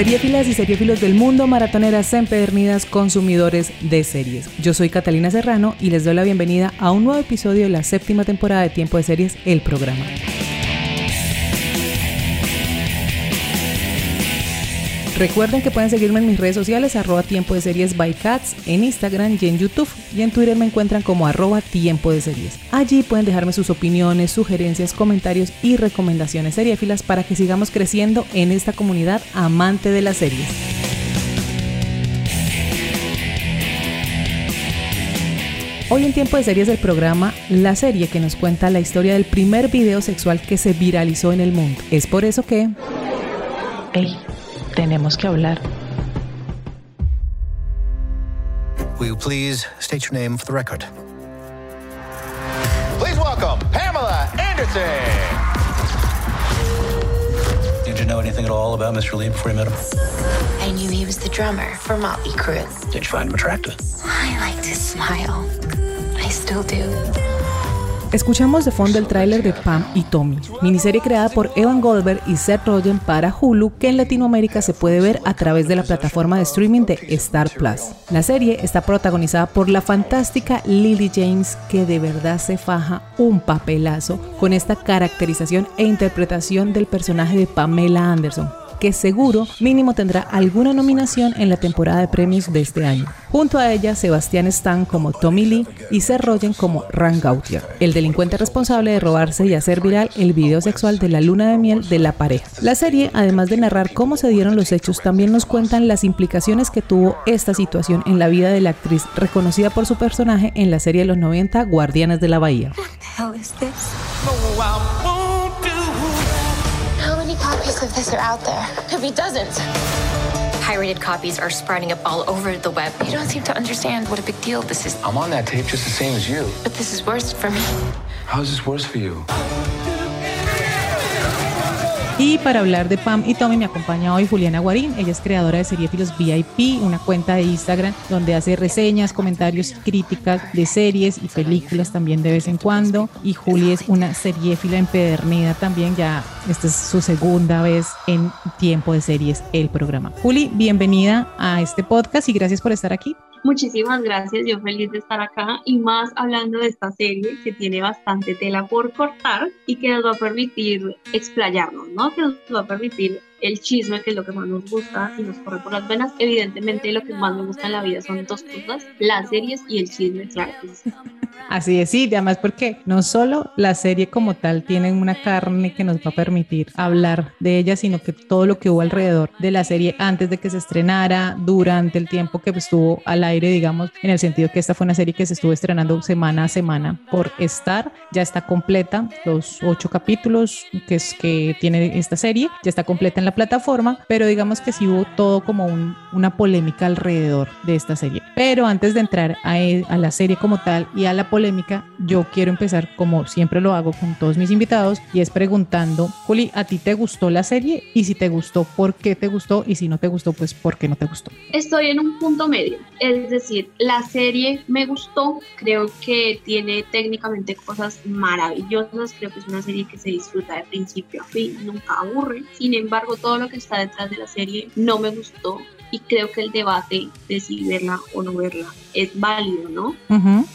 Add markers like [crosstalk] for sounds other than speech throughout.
Seriefilas y seriefilos del mundo, maratoneras empedernidas, consumidores de series. Yo soy Catalina Serrano y les doy la bienvenida a un nuevo episodio de la séptima temporada de Tiempo de Series, el programa. Recuerden que pueden seguirme en mis redes sociales, arroba tiempo de series by cats, en Instagram y en YouTube. Y en Twitter me encuentran como arroba tiempo de series. Allí pueden dejarme sus opiniones, sugerencias, comentarios y recomendaciones seriéfilas para que sigamos creciendo en esta comunidad amante de las series. Hoy en Tiempo de Series del programa, la serie que nos cuenta la historia del primer video sexual que se viralizó en el mundo. Es por eso que... Hey, tenemos que hablar. Will you please state your name for the record? Please welcome Pamela Anderson. Did you know anything at all about Mr. Lee before you met him? I knew he was the drummer for Motley Crue. Did you find him attractive? I like to smile. I still do. Escuchamos de fondo el tráiler de Pam y Tommy, miniserie creada por Evan Goldberg y Seth Rogen para Hulu que en Latinoamérica se puede ver a través de la plataforma de streaming de Star Plus. La serie está protagonizada por la fantástica Lily James que de verdad se faja un papelazo con esta caracterización e interpretación del personaje de Pamela Anderson, que seguro mínimo tendrá alguna nominación en la temporada de premios de este año. Junto a ella, Sebastián Stan como Tommy Lee y Seth Rogen como Ran Gautier, el delincuente responsable de robarse y hacer viral el video sexual de la luna de miel de la pareja. La serie, además de narrar cómo se dieron los hechos, también nos cuentan las implicaciones que tuvo esta situación en la vida de la actriz reconocida por su personaje en la serie de los 90 Guardianes de la Bahía. How is this? How copies of this are out there? If he doesn't. Pirated copies are sprouting up all over the web. You don't seem to understand what a big deal this is. I'm on that tape just the same as you. But this is worse for me. How is this worse for you? Y para hablar de Pam y Tommy me acompaña hoy Juliana Guarín. Ella es creadora de Seriefilos VIP, una cuenta de Instagram donde hace reseñas, comentarios, críticas de series y películas también de vez en cuando. Y Juli es una seriéfila empedernida también. Ya esta es su segunda vez en Tiempo de Series, el programa. Juli, bienvenida a este podcast y gracias por estar aquí. Muchísimas gracias, yo feliz de estar acá y más hablando de esta serie que tiene bastante tela por cortar y que nos va a permitir explayarnos, ¿no? Que nos va a permitir el chisme, que es lo que más nos gusta y nos corre por las venas. Evidentemente lo que más me gusta en la vida son dos cosas, las series y el chisme, claro. [laughs] Así es, sí, además porque no solo la serie como tal tiene una carne que nos va a permitir hablar de ella, sino que todo lo que hubo alrededor de la serie antes de que se estrenara, durante el tiempo que estuvo al aire, digamos, en el sentido que esta fue una serie que se estuvo estrenando semana a semana por Star, ya está completa, los ocho capítulos que, es, que tiene esta serie, ya está completa en la plataforma, pero digamos que sí hubo todo como un- una polémica alrededor de esta serie. Pero antes de entrar a, e- a la serie como tal y a la polémica, yo quiero empezar como siempre lo hago con todos mis invitados y es preguntando, Juli, ¿a ti te gustó la serie? Y si te gustó, ¿por qué te gustó? Y si no te gustó, pues ¿por qué no te gustó? Estoy en un punto medio, es decir, la serie me gustó, creo que tiene técnicamente cosas maravillosas, creo que es una serie que se disfruta de principio a fin, nunca aburre, sin embargo todo lo que está detrás de la serie no me gustó y creo que el debate de si verla o no verla es válido, ¿no?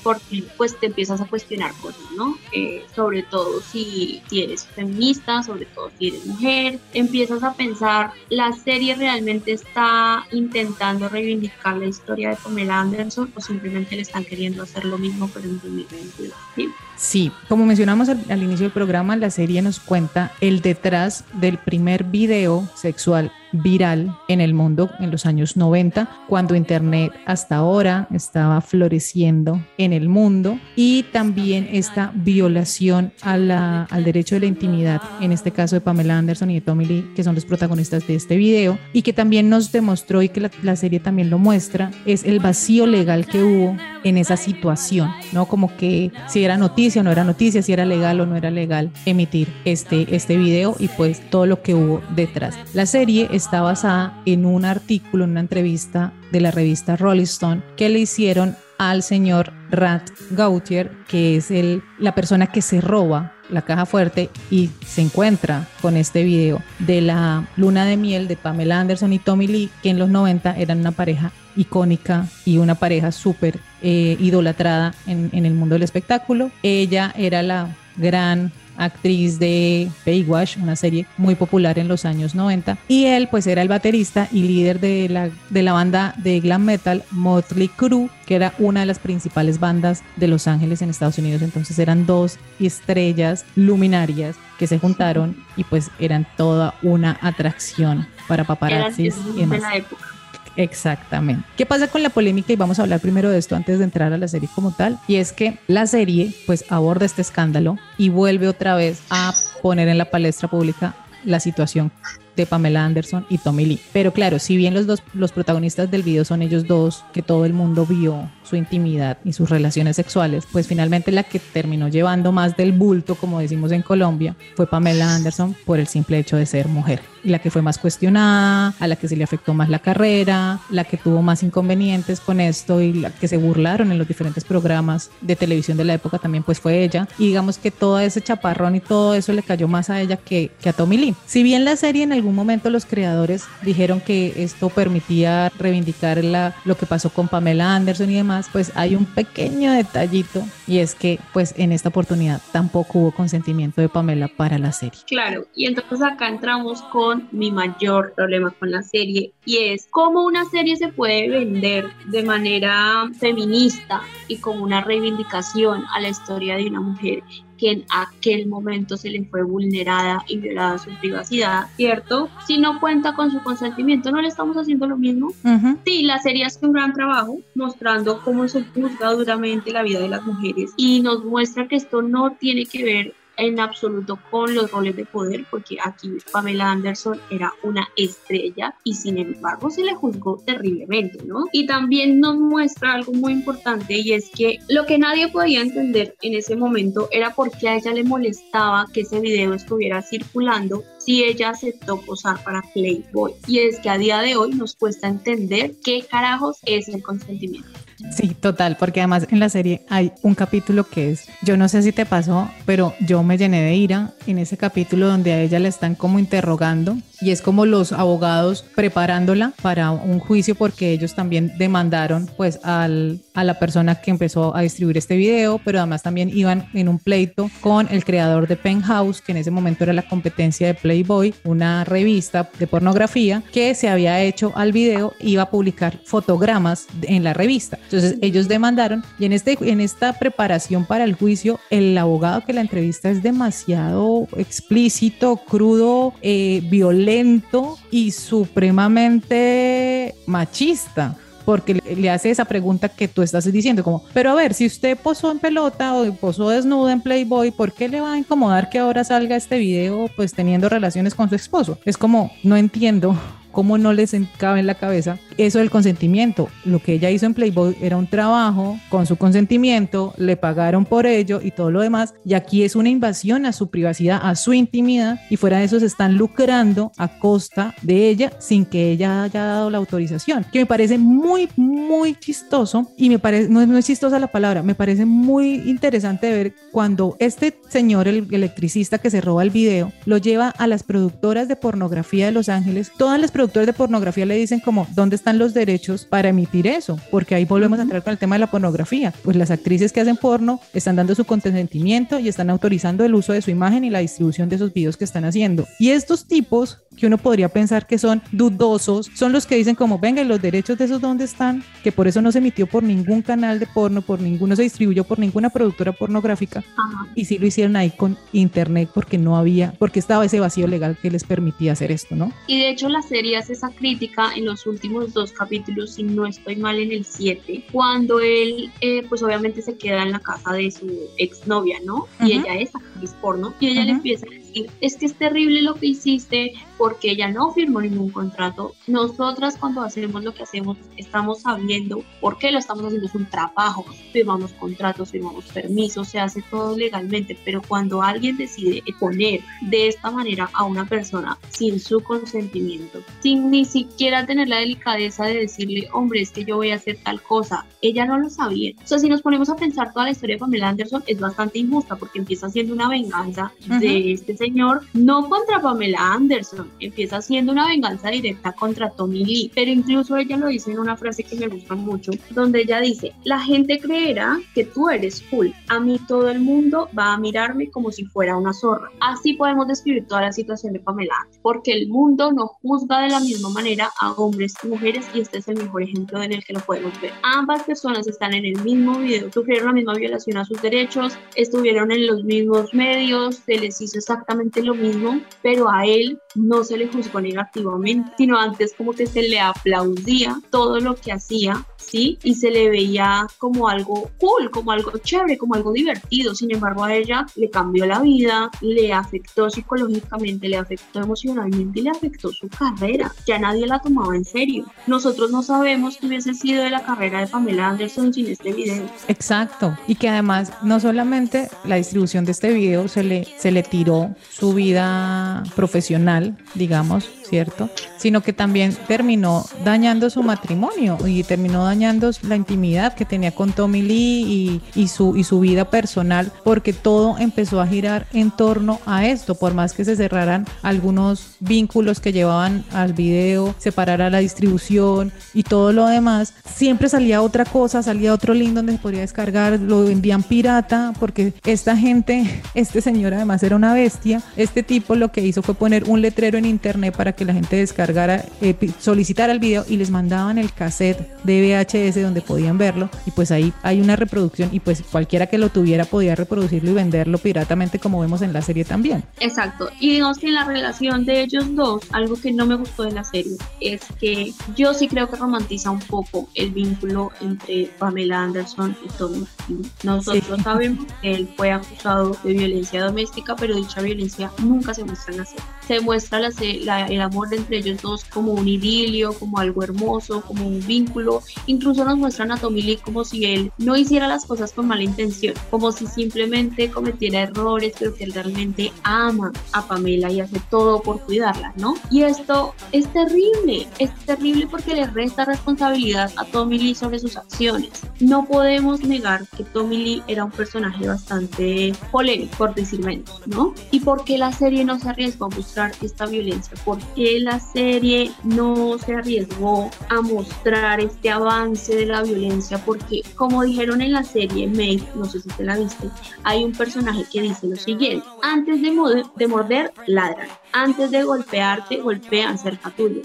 Porque pues te empiezas a cuestionar cosas, ¿no? Eh, sobre todo si, si eres feminista, sobre todo si eres mujer, empiezas a pensar, ¿la serie realmente está intentando reivindicar la historia de Pamela Anderson o simplemente le están queriendo hacer lo mismo pero en 2022? ¿sí? Sí, como mencionamos al, al inicio del programa, la serie nos cuenta el detrás del primer video sexual viral en el mundo en los años 90, cuando Internet hasta ahora estaba floreciendo en el mundo y también esta violación a la, al derecho de la intimidad, en este caso de Pamela Anderson y de Tommy Lee, que son los protagonistas de este video, y que también nos demostró y que la, la serie también lo muestra, es el vacío legal que hubo en esa situación, ¿no? Como que si era noticia o no era noticia, si era legal o no era legal emitir este, este video y pues todo lo que hubo detrás. La serie está basada en un artículo, en una entrevista de la revista Rolling Stone que le hicieron al señor Rat Gautier, que es el, la persona que se roba la caja fuerte y se encuentra con este video de la luna de miel de Pamela Anderson y Tommy Lee, que en los 90 eran una pareja icónica y una pareja súper eh, idolatrada en, en el mundo del espectáculo. Ella era la gran actriz de Baywatch, una serie muy popular en los años 90, y él pues era el baterista y líder de la, de la banda de glam metal Motley Crue, que era una de las principales bandas de Los Ángeles en Estados Unidos, entonces eran dos estrellas luminarias que se juntaron y pues eran toda una atracción para paparazzis y demás. de la época. Exactamente. ¿Qué pasa con la polémica? Y vamos a hablar primero de esto antes de entrar a la serie como tal. Y es que la serie pues aborda este escándalo y vuelve otra vez a poner en la palestra pública la situación de Pamela Anderson y Tommy Lee. Pero claro, si bien los dos los protagonistas del video son ellos dos, que todo el mundo vio su intimidad y sus relaciones sexuales, pues finalmente la que terminó llevando más del bulto, como decimos en Colombia, fue Pamela Anderson por el simple hecho de ser mujer. La que fue más cuestionada, a la que se le afectó más la carrera, la que tuvo más inconvenientes con esto y la que se burlaron en los diferentes programas de televisión de la época también pues fue ella. Y digamos que todo ese chaparrón y todo eso le cayó más a ella que, que a Tommy Lee. Si bien la serie en algún momento los creadores dijeron que esto permitía reivindicar la, lo que pasó con Pamela Anderson y demás, pues hay un pequeño detallito y es que pues en esta oportunidad tampoco hubo consentimiento de Pamela para la serie. Claro, y entonces acá entramos con mi mayor problema con la serie y es cómo una serie se puede vender de manera feminista y como una reivindicación a la historia de una mujer que en aquel momento se le fue vulnerada y violada su privacidad, ¿cierto? Si no cuenta con su consentimiento, ¿no le estamos haciendo lo mismo? Ujú. Sí, la serie hace un gran trabajo mostrando cómo se juzga duramente la vida de las mujeres y nos muestra que esto no tiene que ver en absoluto con los roles de poder, porque aquí Pamela Anderson era una estrella y sin embargo se le juzgó terriblemente, ¿no? Y también nos muestra algo muy importante y es que lo que nadie podía entender en ese momento era por qué a ella le molestaba que ese video estuviera circulando si ella aceptó posar para Playboy. Y es que a día de hoy nos cuesta entender qué carajos es el consentimiento. Sí, total, porque además en la serie hay un capítulo que es, yo no sé si te pasó, pero yo me llené de ira en ese capítulo donde a ella la están como interrogando y es como los abogados preparándola para un juicio porque ellos también demandaron pues al, a la persona que empezó a distribuir este video, pero además también iban en un pleito con el creador de Penthouse, que en ese momento era la competencia de Playboy, una revista de pornografía que se había hecho al video, iba a publicar fotogramas en la revista. Entonces ellos demandaron y en, este, en esta preparación para el juicio, el abogado que la entrevista es demasiado explícito, crudo, eh, violento y supremamente machista porque le hace esa pregunta que tú estás diciendo, como, pero a ver, si usted posó en pelota o posó desnuda en Playboy, ¿por qué le va a incomodar que ahora salga este video pues teniendo relaciones con su esposo? Es como, no entiendo cómo no les cabe en la cabeza eso del consentimiento. Lo que ella hizo en Playboy era un trabajo con su consentimiento, le pagaron por ello y todo lo demás, y aquí es una invasión a su privacidad, a su intimidad, y fuera de eso se están lucrando a costa de ella sin que ella haya dado la autorización, que me parece muy, muy chistoso, y me parece, no es, chistosa la palabra, me parece muy interesante ver cuando este señor, el electricista que se roba el video, lo lleva a las productoras de pornografía de Los Ángeles, todas las productoras de pornografía le dicen como, ¿dónde están los derechos para emitir eso? Porque ahí volvemos a entrar con el tema de la pornografía. Pues las actrices que hacen porno están dando su consentimiento y están autorizando el uso de su imagen y la distribución de esos videos que están haciendo. Y estos tipos que uno podría pensar que son dudosos, son los que dicen como, venga, ¿y los derechos de esos dónde están? Que por eso no se emitió por ningún canal de porno, por ninguno se distribuyó por ninguna productora pornográfica. Ajá. Y sí lo hicieron ahí con internet porque no había, porque estaba ese vacío legal que les permitía hacer esto, ¿no? Y de hecho la serie Hace esa crítica en los últimos dos capítulos, si no estoy mal en el 7, cuando él, eh, pues obviamente se queda en la casa de su exnovia, ¿no? Y ella es actriz porno, y ella le empieza a decir, es que es terrible lo que hiciste, porque ella no firmó ningún contrato. Nosotras cuando hacemos lo que hacemos estamos sabiendo por qué lo estamos haciendo, es un trabajo, firmamos contratos, firmamos permisos, se hace todo legalmente, pero cuando alguien decide poner de esta manera a una persona sin su consentimiento, sin ni siquiera tener la delicadeza de decirle, hombre, es que yo voy a hacer tal cosa, ella no lo sabía. O sea, si nos ponemos a pensar toda la historia de Pamela Anderson, es bastante injusta porque empieza siendo una venganza de este señor, no contra Pamela Anderson, empieza siendo una venganza directa contra Tommy Lee, pero incluso ella lo dice en una frase que me gusta mucho, donde ella dice, la gente creerá que tú eres cool, a mí todo el mundo va a mirarme como si fuera una zorra. Así podemos describir toda la situación de Pamela, porque el mundo no juzga de la misma manera a hombres y mujeres y este es el mejor ejemplo en el que lo podemos ver. Ambas personas están en el mismo video, sufrieron la misma violación a sus derechos, estuvieron en los mismos medios, se les hizo exactamente lo mismo, pero a él no se le juzgó negativamente, sino antes como que se le aplaudía todo lo que hacía ¿sí? Y se le veía como algo cool, como algo chévere, como algo divertido. Sin embargo, a ella le cambió la vida, le afectó psicológicamente, le afectó emocionalmente y le afectó su carrera. Ya nadie la tomaba en serio. Nosotros no sabemos qué hubiese sido de la carrera de Pamela Anderson sin este video. Exacto. Y que además no solamente la distribución de este video se le, se le tiró su vida profesional, digamos, ¿cierto? Sino que también terminó dañando su matrimonio y terminó dañando la intimidad que tenía con Tommy Lee y, su, y su vida personal, porque todo empezó a girar en torno a esto, por más que se cerraran algunos vínculos que llevaban al video, separara la distribución y todo lo demás, siempre salía otra cosa, salía otro link donde se podía descargar, lo vendían pirata, porque esta gente, [laughs] este señor además era una bestia, este tipo lo que hizo fue poner un letrero en internet para que la gente descargara, eh, solicitara el video y les mandaban el cassette de VHS donde podían verlo y pues ahí hay una reproducción y pues cualquiera que lo tuviera podía reproducirlo y venderlo piratamente como vemos en la serie también. Exacto. Y digamos que en la relación de ellos dos, algo que no me gustó de la serie es que yo sí creo que romantiza un poco el vínculo entre Pamela Anderson y Tommy. Nosotros sabemos que él fue acusado de violencia doméstica, pero dicha violencia nunca se muestra en la serie. Se muestra la, la, el amor entre ellos dos como un idilio, como algo hermoso, como un vínculo. Incluso nos muestran a Tommy Lee como si él no hiciera las cosas con mala intención, como si simplemente cometiera errores, pero que él realmente ama a Pamela y hace todo por cuidarla, ¿no? Y esto es terrible, es terrible porque le resta responsabilidad a Tommy Lee sobre sus acciones. No podemos negar que Tommy Lee era un personaje bastante polémico, por decir menos, ¿no? Y porque la serie no se arriesgó a mostrar esta violencia, porque la serie no se arriesgó a mostrar este avance de la violencia porque como dijeron en la serie May, no sé si te la viste, hay un personaje que dice lo siguiente, antes de, de morder, ladran, antes de golpearte, golpean cerca tuyo.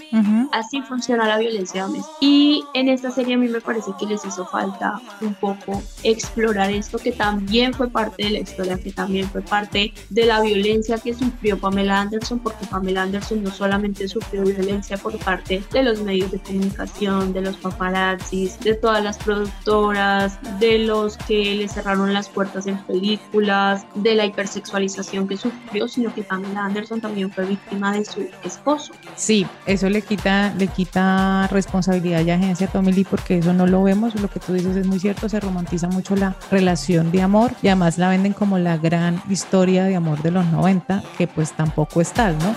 Así funciona la violencia doméstica. Y en esta serie a mí me parece que les hizo falta un poco explorar esto que también fue parte de la historia, que también fue parte de la violencia que sufrió Pamela Anderson, porque Pamela Anderson no solamente sufrió violencia por parte de los medios de comunicación, de los paparazzis, de todas las productoras, de los que le cerraron las puertas en películas, de la hipersexualización que sufrió, sino que Pamela Anderson también fue víctima de su esposo. Sí, eso le quita, le quita responsabilidad y agencia a Tommy Lee porque eso no lo vemos, lo que tú dices es muy cierto, se romantiza mucho la relación de amor y además la venden como la gran historia de amor de los 90, que pues tampoco es tal, ¿no?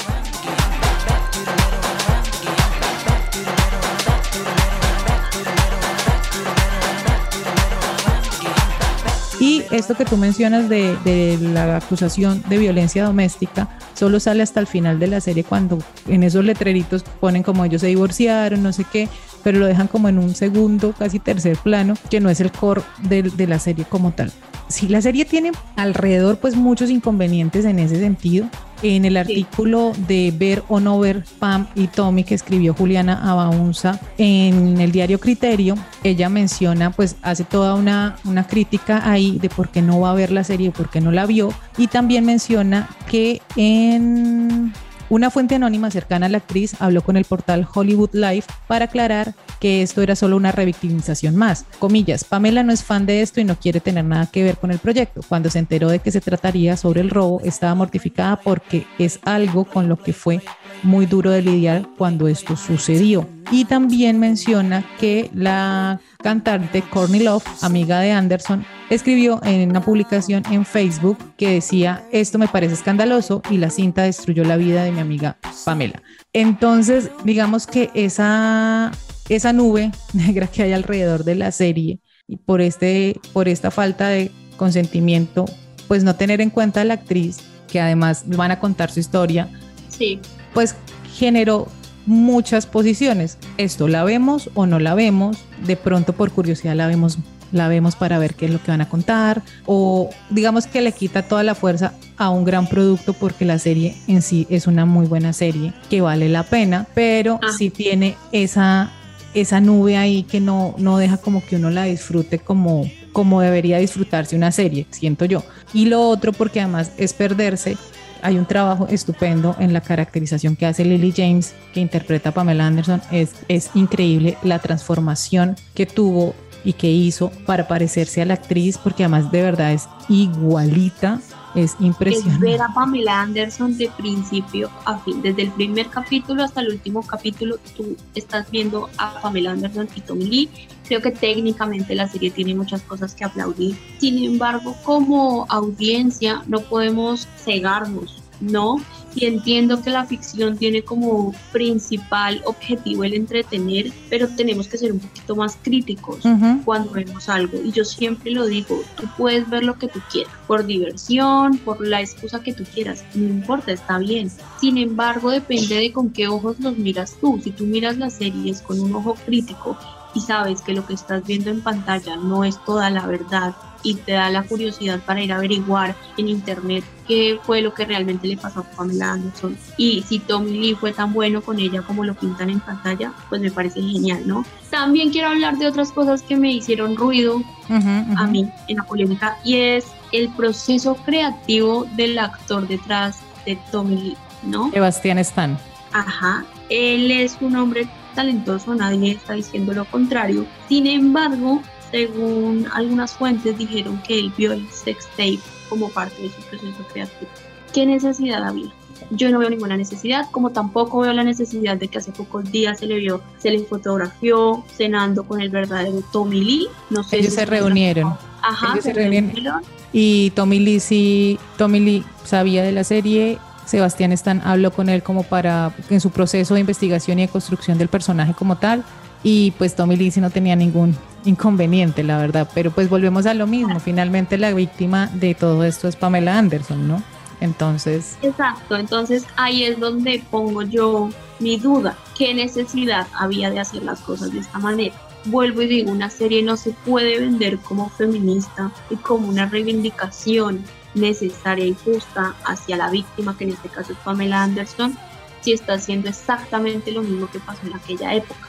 Y esto que tú mencionas de, de, la acusación de violencia doméstica solo sale hasta el final de la serie cuando en esos letreritos ponen como ellos se divorciaron, no sé qué, pero lo dejan como en un segundo, casi tercer plano, que no es el core de, de la serie como tal. Sí, la serie tiene alrededor pues muchos inconvenientes en ese sentido. En el artículo de Ver o no ver Pam y Tommy que escribió Juliana Abaunza en el diario Criterio, ella menciona, pues hace toda una, una crítica ahí de por qué no va a ver la serie, por qué no la vio, y también menciona que en Una fuente anónima cercana a la actriz habló con el portal Hollywood Life para aclarar que esto era solo una revictimización más. Comillas, Pamela no es fan de esto y no quiere tener nada que ver con el proyecto. Cuando se enteró de que se trataría sobre el robo, estaba mortificada porque es algo con lo que fue muy duro de lidiar cuando esto sucedió. Y también menciona que la cantante Courtney Love, amiga de Anderson, escribió en una publicación en Facebook que decía, esto me parece escandaloso y la cinta destruyó la vida de mi amiga Pamela. Entonces, digamos que esa, esa nube [laughs] negra que hay alrededor de la serie y por, este, por esta falta de consentimiento, pues no tener en cuenta a la actriz, que además van a contar su historia, Sí, pues generó muchas posiciones. Esto la vemos o no la vemos, de pronto por curiosidad la vemos la vemos para ver qué es lo que van a contar o digamos que le quita toda la fuerza a un gran producto porque la serie en sí es una muy buena serie que vale la pena, pero Ah. sí tiene esa esa nube ahí que no, no deja como que uno la disfrute como, como debería disfrutarse una serie, siento yo. Y lo otro porque además es perderse hay un trabajo estupendo en la caracterización que hace Lily James, que interpreta a Pamela Anderson. Es, es increíble la transformación que tuvo y que hizo para parecerse a la actriz, porque además de verdad es igualita, es es impresionante. ver a Pamela Anderson de principio a fin. Desde el primer capítulo hasta el último capítulo, tú estás viendo a Pamela Anderson y Tommy Lee. Creo que técnicamente la serie tiene muchas cosas que aplaudir. Sin embargo, como audiencia, no podemos cegarnos, ¿no? Y entiendo que la ficción tiene como principal objetivo el entretener, pero tenemos que ser un poquito más críticos Ujú. cuando vemos algo. Y yo siempre lo digo, tú puedes ver lo que tú quieras, por diversión, por la excusa que tú quieras, no importa, está bien. Sin embargo, depende de con qué ojos los miras tú. Si tú miras las series con un ojo crítico y sabes que lo que estás viendo en pantalla no es toda la verdad y te da la curiosidad para ir a averiguar en internet qué fue lo que realmente le pasó a Pamela Anderson y si Tommy Lee fue tan bueno con ella como lo pintan en pantalla, pues me parece genial, ¿no? También quiero hablar de otras cosas que me hicieron ruido a mí en la polémica y es el proceso creativo del actor detrás de Tommy Lee, ¿no? Sebastián Stan. Ajá, él es un hombre talentoso, nadie está diciendo lo contrario. Sin embargo, según algunas fuentes dijeron que él vio el sex tape como parte de su proceso creativo. ¿Qué necesidad había? Yo no veo ninguna necesidad, como tampoco veo la necesidad de que hace pocos días se le vio, se le fotografió cenando con el verdadero Tommy Lee. No sé Ellos si se reunieron. Ajá, Ellos se se reunieron. reunieron. Y Tommy Lee sí, Tommy Lee sabía de la serie. Sebastián Stan habló con él como para en su proceso de investigación y de construcción del personaje como tal. Y pues Tommy Lee no tenía ningún inconveniente, la verdad. Pero pues volvemos a lo mismo. Finalmente la víctima de todo esto es Pamela Anderson, ¿no? Entonces, Exacto, entonces ahí es donde pongo yo mi duda, qué necesidad había de hacer las cosas de esta manera. Vuelvo y digo, una serie no se puede vender como feminista y como una reivindicación necesaria y justa hacia la víctima, que en este caso es Pamela Anderson, si está haciendo exactamente lo mismo que pasó en aquella época.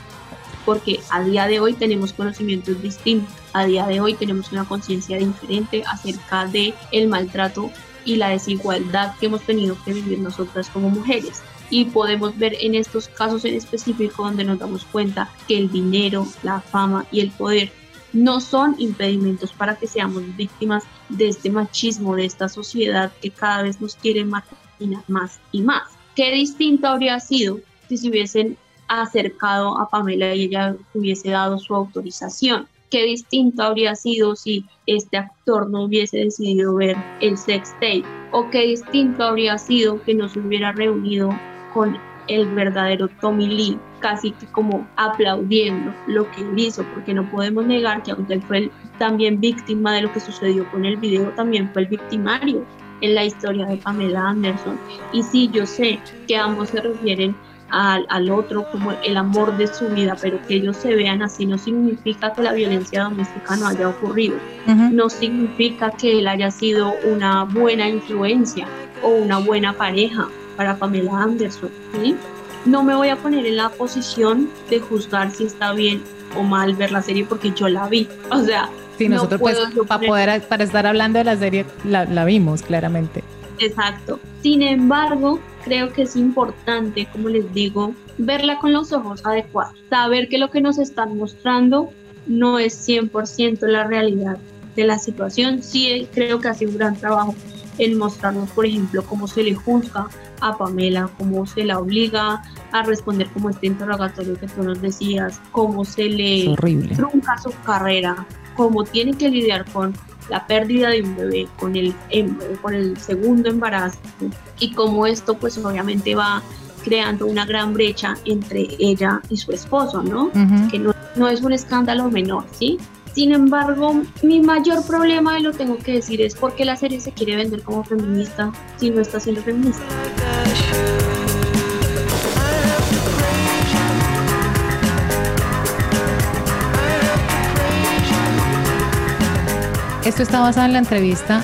Porque a día de hoy tenemos conocimientos distintos, a día de hoy tenemos una conciencia diferente acerca de el maltrato y la desigualdad que hemos tenido que vivir nosotras como mujeres. Y podemos ver en estos casos en específico donde nos damos cuenta que el dinero, la fama y el poder no son impedimentos para que seamos víctimas de este machismo, de esta sociedad que cada vez nos quiere marginar más y más. Qué distinto habría sido si se hubiesen acercado a Pamela y ella hubiese dado su autorización. Qué distinto habría sido si este actor no hubiese decidido ver el sex tape. O qué distinto habría sido que no se hubiera reunido con el verdadero Tommy Lee, casi que como aplaudiendo lo que él hizo, porque no podemos negar que aunque él fue el- también víctima de lo que sucedió con el video, también fue el victimario en la historia de Pamela Anderson. Y sí, yo sé que ambos se refieren al, al otro como el amor de su vida, pero que ellos se vean así no significa que la violencia doméstica no haya ocurrido, no significa que él haya sido una buena influencia o una buena pareja para Pamela Anderson. ¿sí? No me voy a poner en la posición de juzgar si está bien o mal ver la serie porque yo la vi. O sea, sí, no nosotros pues puedo para poder para estar hablando de la serie la, la vimos claramente. Exacto. Sin embargo, creo que es importante, como les digo, verla con los ojos adecuados, saber que lo que nos están mostrando no es 100% la realidad de la situación. Sí creo que hace un gran trabajo en mostrarnos, por ejemplo, cómo se le juzga a Pamela, cómo se la obliga a responder como este interrogatorio que tú nos decías, cómo se le trunca su carrera, cómo tiene que lidiar con la pérdida de un bebé, con el, em, con el segundo embarazo y cómo esto pues obviamente va creando una gran brecha entre ella y su esposo, ¿no? Que no, no es un escándalo menor, ¿sí? Sin embargo, mi mayor problema, y lo tengo que decir, es porque la serie se quiere vender como feminista si no está siendo feminista. Esto está basado en la entrevista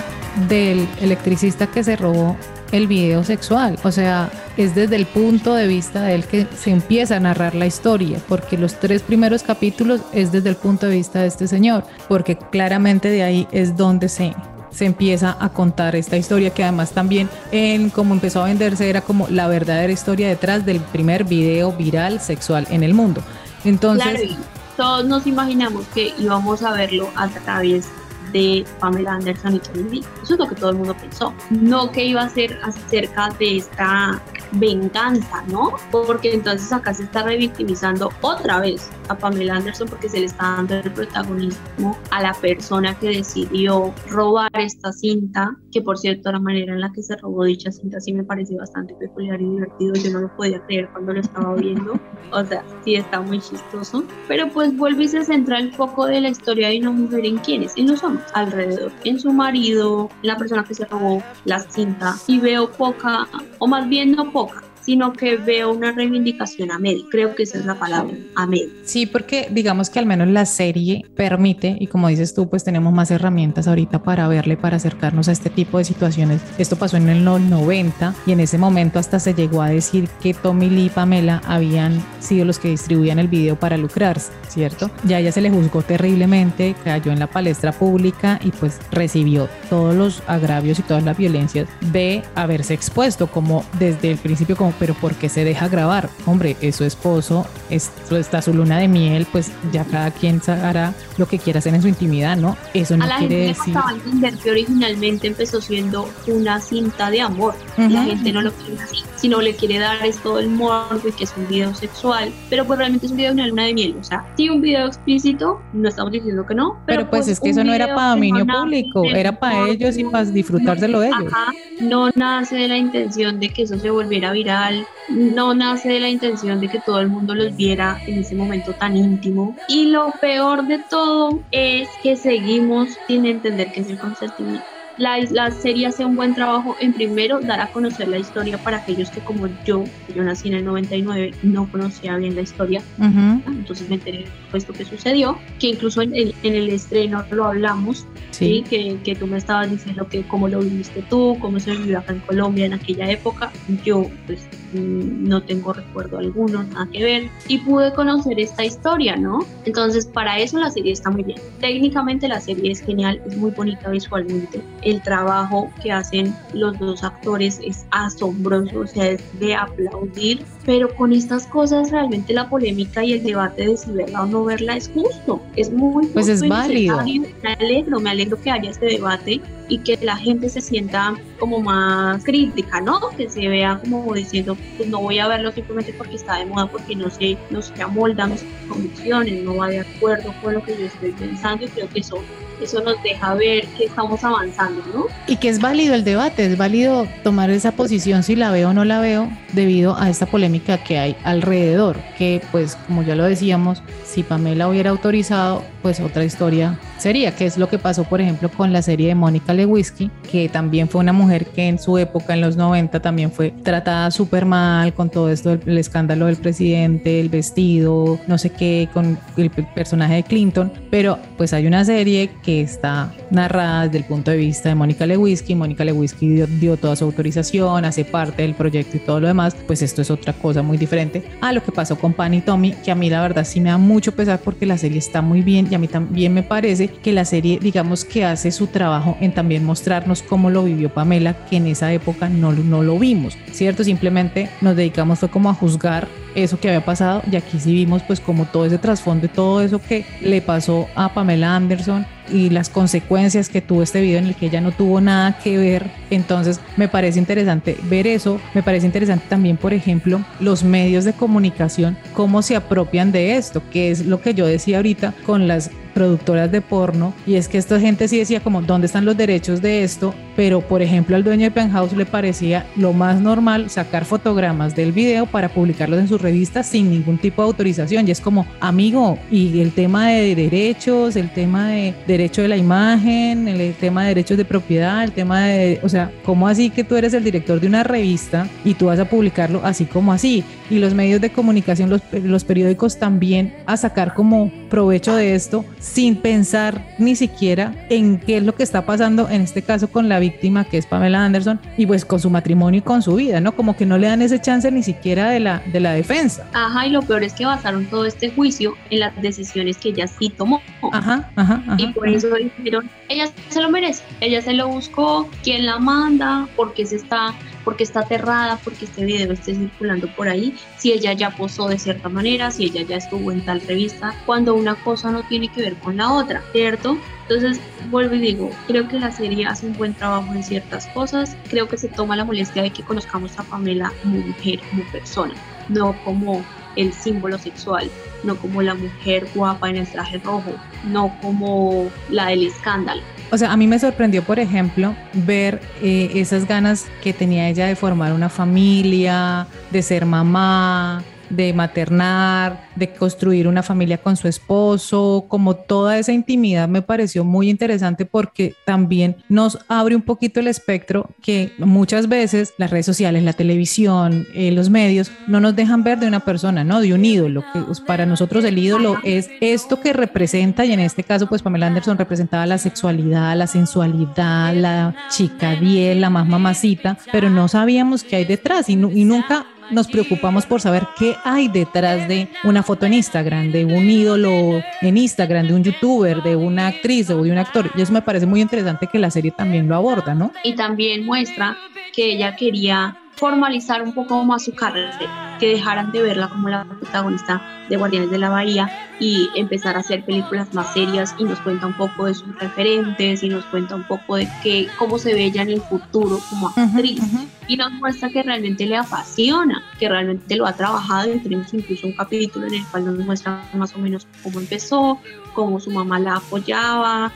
del electricista que se robó el video sexual. O sea, es desde el punto de vista de él que se empieza a narrar la historia, porque los tres primeros capítulos es desde el punto de vista de este señor, porque claramente de ahí es donde se, se empieza a contar esta historia que además también en cómo empezó a venderse era como la verdadera historia detrás del primer video viral sexual en el mundo. Entonces, todos nos imaginamos que íbamos a verlo a través de Pamela Anderson y Kennedy. Eso es lo que todo el mundo pensó. No que iba a ser acerca de esta venganza, ¿no? Porque entonces acá se está revictimizando otra vez a Pamela Anderson porque se le está dando el protagonismo a la persona que decidió robar esta cinta, que por cierto la manera en la que se robó dicha cinta sí me parece bastante peculiar y divertido, yo no lo podía creer cuando lo estaba viendo, o sea, sí está muy chistoso, pero pues vuelve y se centra el foco de la historia de una mujer en quienes, en los hombres, alrededor, en su marido, en la persona que se robó la cinta y veo poca, o más bien no poca, sino que veo una reivindicación a medio. Creo que esa es la palabra, a medio. Sí, porque digamos que al menos la serie permite, y como dices tú, pues tenemos más herramientas ahorita para verle, para acercarnos a este tipo de situaciones. Esto pasó en el 90 y en ese momento hasta se llegó a decir que Tommy Lee y Pamela habían sido los que distribuían el video para lucrarse, ¿cierto? Ya ella se le juzgó terriblemente, cayó en la palestra pública y pues recibió todos los agravios y todas las violencias de haberse expuesto como desde el principio como pero ¿por qué se deja grabar? Hombre, es su esposo, esto está su luna de miel, pues ya cada quien hará lo que quiera hacer en su intimidad, ¿no? Eso no a la quiere gente decir. Le entender que originalmente empezó siendo una cinta de amor. La gente no lo quiere así, sino le quiere dar es todo el morbo y que es un video sexual, pero pues realmente es un video de una luna de miel. O sea, sí, un video explícito, no estamos diciendo que no. Pero, pues, es que eso no era para dominio público, era para ellos y para disfrutárselo de ellos. Ajá, no nace de la intención de que eso se volviera viral no nace de la intención de que todo el mundo los viera en ese momento tan íntimo. Y lo peor de todo es que seguimos sin entender qué es el consentimiento la, la, serie hace un buen trabajo en primero dar a conocer la historia para aquellos que como yo, yo nací en el 99, no conocía bien la historia, entonces me enteré de esto que sucedió, que incluso en el, en el estreno lo hablamos, sí. Que, que, tú me estabas diciendo que cómo lo viviste tú, cómo se vivió acá en Colombia en aquella época, yo pues mm, no tengo recuerdo alguno, nada que ver, y pude conocer esta historia, ¿no? Entonces para eso la serie está muy bien. Técnicamente la serie es genial, es muy bonita visualmente el trabajo que hacen los dos actores es asombroso, o sea, es de aplaudir, pero con estas cosas realmente la polémica y el debate de si verla o no verla es justo, es muy Pues es válido. Me alegro, me alegro que haya este debate y que la gente se sienta como más crítica, ¿no? Que se vea como diciendo, pues no voy a verlo simplemente porque está de moda, porque no se, no se amolda mis convicciones, no va de acuerdo con lo que yo estoy pensando y creo que eso eso nos deja ver que estamos avanzando, ¿no? Y que es válido el debate, es válido tomar esa posición si la veo o no la veo debido a esta polémica que hay alrededor, que pues como ya lo decíamos, si Pamela hubiera autorizado, pues otra historia sería, que es lo que pasó por ejemplo con la serie de Mónica Lewinsky, que también fue una mujer que en su época, en los 90, también fue tratada súper mal con todo esto, el, escándalo del presidente, el vestido, no sé qué, con el personaje de Clinton, pero pues hay una serie que que está narrada desde el punto de vista de Mónica Lewinsky. Mónica Lewinsky dio, dio toda su autorización, hace parte del proyecto y todo lo demás. Pues esto es otra cosa muy diferente a lo que pasó con Pan y Tommy, que a mí la verdad sí me da mucho pesar porque la serie está muy bien y a mí también me parece que la serie, digamos que hace su trabajo en también mostrarnos cómo lo vivió Pamela, que en esa época no, no lo vimos, ¿cierto? Simplemente nos dedicamos fue como a juzgar eso que había pasado y aquí sí vimos pues como todo ese trasfondo y todo eso que le pasó a Pamela Anderson y las consecuencias que tuvo este video en el que ella no tuvo nada que ver. Entonces me parece interesante ver eso. Me parece interesante también, por ejemplo, los medios de comunicación, cómo se apropian de esto, que es lo que yo decía ahorita con las productoras de porno y es que esta gente sí decía como dónde están los derechos de esto pero por ejemplo al dueño de Penthouse le parecía lo más normal sacar fotogramas del video para publicarlos en sus revistas sin ningún tipo de autorización y es como amigo y el tema de derechos el tema de derecho de la imagen, el tema de derechos de propiedad, el tema de, o sea, ¿cómo así que tú eres el director de una revista y tú vas a publicarlo así como así? Y los medios de comunicación, los, los periódicos también a sacar como provecho de esto sin pensar ni siquiera en qué es lo que está pasando en este caso con la víctima que es Pamela Anderson y pues con su matrimonio y con su vida, ¿no? Como que no le dan ese chance ni siquiera de la, de la defensa. Ajá, y lo peor es que basaron todo este juicio en las decisiones que ella sí tomó. Ajá, ajá, ajá. Y por eso dijeron, ella se lo merece, ella se lo buscó, quién la manda, porque se está porque está aterrada, porque este video esté circulando por ahí, si ella ya posó de cierta manera, si ella ya estuvo en tal revista, cuando una cosa no tiene que ver con la otra, ¿cierto? Entonces, vuelvo y digo, creo que la serie hace un buen trabajo en ciertas cosas, creo que se toma la molestia de que conozcamos a Pamela como mujer, como persona, no como el símbolo sexual, no como la mujer guapa en el traje rojo, no como la del escándalo. O sea, a mí me sorprendió, por ejemplo, ver eh, esas ganas que tenía ella de formar una familia, de ser mamá, de maternar, de construir una familia con su esposo, como toda esa intimidad me pareció muy interesante porque también nos abre un poquito el espectro que muchas veces las redes sociales, la televisión, eh, los medios no nos dejan ver de una persona, ¿no? De un ídolo, que pues, para nosotros el ídolo es esto que representa y en este caso pues Pamela Anderson representaba la sexualidad, la sensualidad, la chica la más mamacita, pero no sabíamos qué hay detrás y nunca nos preocupamos por saber qué hay detrás de una foto en Instagram, de un ídolo en Instagram, de un youtuber, de una actriz o de un actor. Y eso me parece muy interesante que la serie también lo aborda, ¿no? Y también muestra que ella quería formalizar un poco más su carrera, que dejaran de verla como la protagonista de Guardianes de la Bahía y empezar a hacer películas más serias y nos cuenta un poco de sus referentes y nos cuenta un poco de que, cómo se ve ella en el futuro como actriz. Y nos muestra que realmente le apasiona, que realmente lo ha trabajado y tenemos incluso un capítulo en el cual nos muestra más o menos cómo empezó, cómo su mamá la apoyaba